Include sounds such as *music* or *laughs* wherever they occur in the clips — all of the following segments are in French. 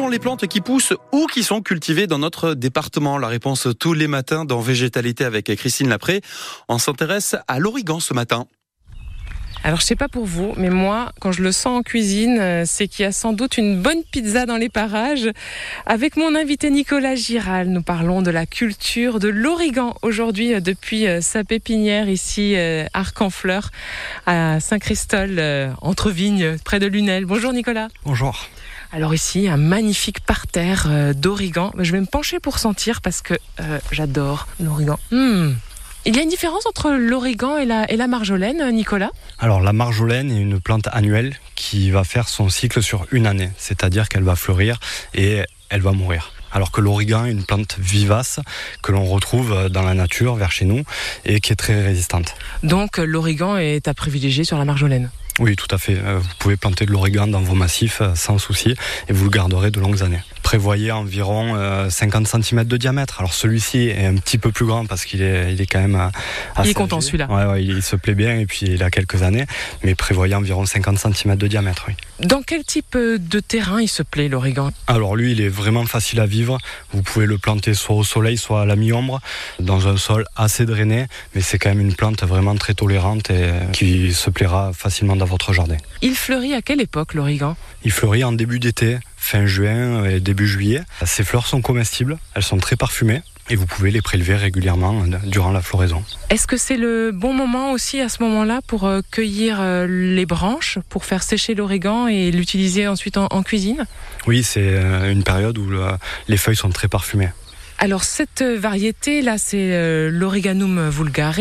sont les plantes qui poussent ou qui sont cultivées dans notre département La réponse tous les matins dans Végétalité avec Christine Lapré. On s'intéresse à l'origan ce matin. Alors je sais pas pour vous, mais moi, quand je le sens en cuisine, euh, c'est qu'il y a sans doute une bonne pizza dans les parages. Avec mon invité Nicolas Giral, nous parlons de la culture de l'origan aujourd'hui euh, depuis euh, sa pépinière ici, Arc en Fleur, à Saint-Christol, entre vignes, près de Lunel. Bonjour Nicolas. Bonjour. Alors ici, un magnifique parterre d'origan. Je vais me pencher pour sentir parce que j'adore l'origan. Hmm. Il y a une différence entre l'origan et la, et la marjolaine, Nicolas? Alors la marjolaine est une plante annuelle qui va faire son cycle sur une année, c'est-à-dire qu'elle va fleurir et elle va mourir alors que l'origan est une plante vivace que l'on retrouve dans la nature vers chez nous et qui est très résistante. Donc l'origan est à privilégier sur la marjolaine oui, tout à fait. Euh, vous pouvez planter de l'origan dans vos massifs euh, sans souci et vous le garderez de longues années. Prévoyez environ 50 euh, cm de diamètre. Alors celui-ci est un petit peu plus grand parce qu'il est, il est quand même assez. Il est content celui-là. Ouais, il se plaît bien et puis il a quelques années. Mais prévoyez environ 50 cm de diamètre, oui. Dans quel type de terrain il se plaît l'origan Alors lui, il est vraiment facile à vivre. Vous pouvez le planter soit au soleil, soit à la mi-ombre, dans un sol assez drainé. Mais c'est quand même une plante vraiment très tolérante et qui se plaira facilement dans votre jardin. Il fleurit à quelle époque l'origan Il fleurit en début d'été, fin juin et début juillet. Ces fleurs sont comestibles, elles sont très parfumées et vous pouvez les prélever régulièrement durant la floraison. Est-ce que c'est le bon moment aussi à ce moment-là pour euh, cueillir euh, les branches, pour faire sécher l'origan et l'utiliser ensuite en, cuisine? Oui, c'est euh, une période où les feuilles sont très parfumées. Alors cette variété là, c'est euh, l'Origanum vulgare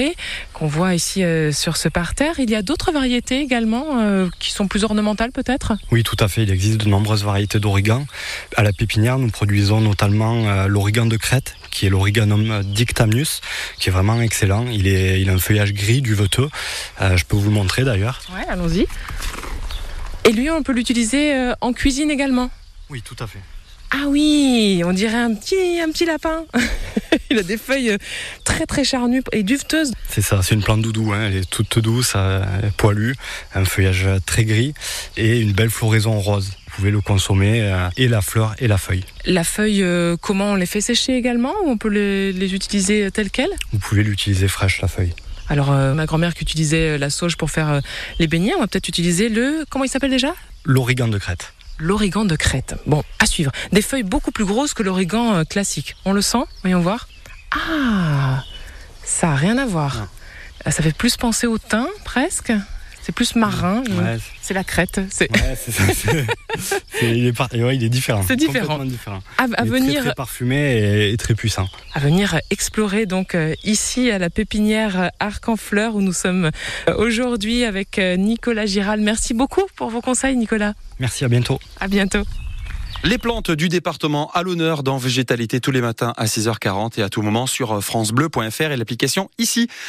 qu'on voit ici euh, sur ce parterre. Il y a d'autres variétés également euh, qui sont plus ornementales peut-être? Oui, tout à fait. Il existe de nombreuses variétés d'origan. À la pépinière, nous produisons notamment l'origan de Crète, qui est l'Origanum dictamnus, qui est vraiment excellent. Il, est, il a un feuillage gris duveteux. je peux vous le montrer d'ailleurs. Ouais, allons-y. Et lui, on peut l'utiliser en cuisine également? Oui, tout à fait. Ah oui, on dirait un petit, un petit lapin. *laughs* Il a des feuilles très très charnues et duveteuses. C'est ça, c'est une plante doudou, hein. elle est toute douce, poilue, un feuillage très gris et une belle floraison rose. Vous pouvez le consommer euh, et la fleur et la feuille. La feuille, euh, comment on les fait sécher également ou on peut les, utiliser telles quelles? Vous pouvez l'utiliser fraîche la feuille. Alors euh, ma grand-mère qui utilisait la sauge pour faire les beignets, on va peut-être utiliser le comment il s'appelle déjà? L'origan de Crète l'origan de Crète. Bon, à suivre. Des feuilles beaucoup plus grosses que l'origan euh, classique. On le sent? Voyons voir. Ah Ça n'a rien à voir. Ah, ça fait plus penser au thym, presque? C'est plus marin. c'est la crête. C'est... il, est différent. C'est différent. À, venir, très, parfumé et, très puissant. À venir explorer donc euh, ici à la pépinière Arc en Fleur où nous sommes euh, aujourd'hui avec euh, Nicolas Giral. Merci beaucoup pour vos conseils, Nicolas. Merci, à bientôt. À bientôt. Les plantes du département à l'honneur dans Végétalité tous les matins à 6h40 et à tout moment sur francebleu.fr et l'application ici.